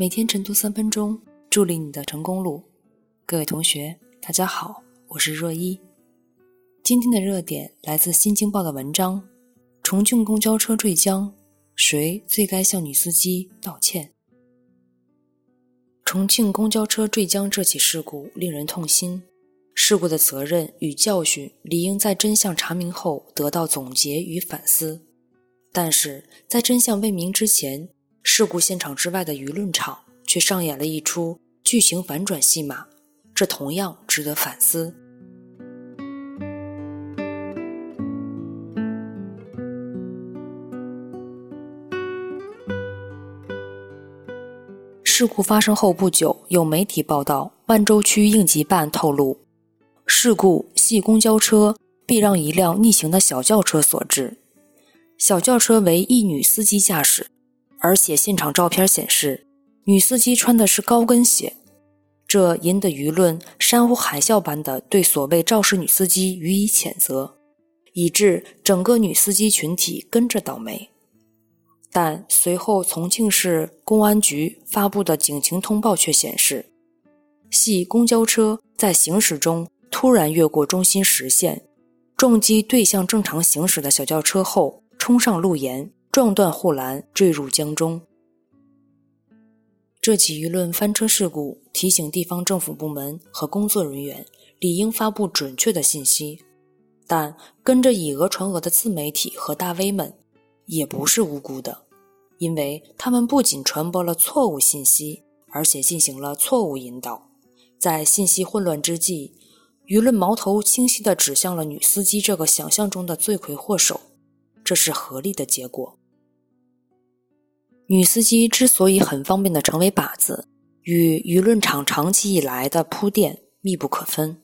每天晨读三分钟，助力你的成功路。各位同学，大家好，我是若一。今天的热点来自《新京报》的文章：重庆公交车坠江，谁最该向女司机道歉？重庆公交车坠江这起事故令人痛心，事故的责任与教训理应在真相查明后得到总结与反思。但是在真相未明之前，事故现场之外的舆论场却上演了一出剧情反转戏码，这同样值得反思。事故发生后不久，有媒体报道，万州区应急办透露，事故系公交车避让一辆逆行的小轿车所致。小轿车为一女司机驾驶，而且现场照片显示，女司机穿的是高跟鞋，这引得舆论山呼海啸般的对所谓肇事女司机予以谴责，以致整个女司机群体跟着倒霉。但随后重庆市公安局发布的警情通报却显示，系公交车在行驶中突然越过中心实线，撞击对向正常行驶的小轿车后。冲上路沿，撞断护栏，坠入江中。这起舆论翻车事故提醒地方政府部门和工作人员理应发布准确的信息，但跟着以讹传讹的自媒体和大 V 们也不是无辜的，因为他们不仅传播了错误信息，而且进行了错误引导。在信息混乱之际，舆论矛头清晰地指向了女司机这个想象中的罪魁祸首。这是合理的结果。女司机之所以很方便的成为靶子，与舆论场长期以来的铺垫密不可分。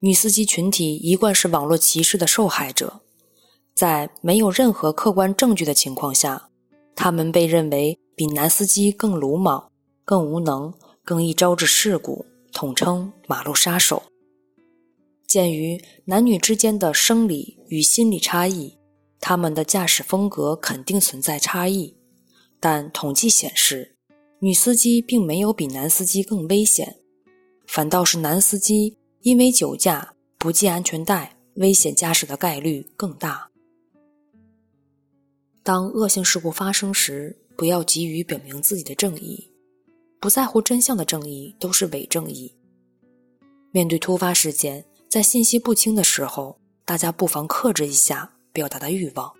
女司机群体一贯是网络歧视的受害者，在没有任何客观证据的情况下，她们被认为比男司机更鲁莽、更无能、更易招致事故，统称“马路杀手”。鉴于男女之间的生理与心理差异。他们的驾驶风格肯定存在差异，但统计显示，女司机并没有比男司机更危险，反倒是男司机因为酒驾不系安全带，危险驾驶的概率更大。当恶性事故发生时，不要急于表明自己的正义，不在乎真相的正义都是伪正义。面对突发事件，在信息不清的时候，大家不妨克制一下。表达的欲望，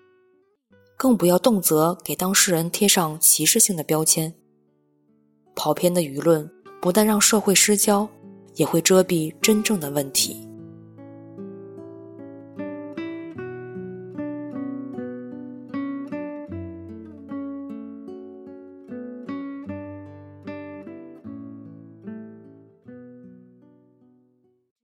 更不要动辄给当事人贴上歧视性的标签。跑偏的舆论不但让社会失焦，也会遮蔽真正的问题。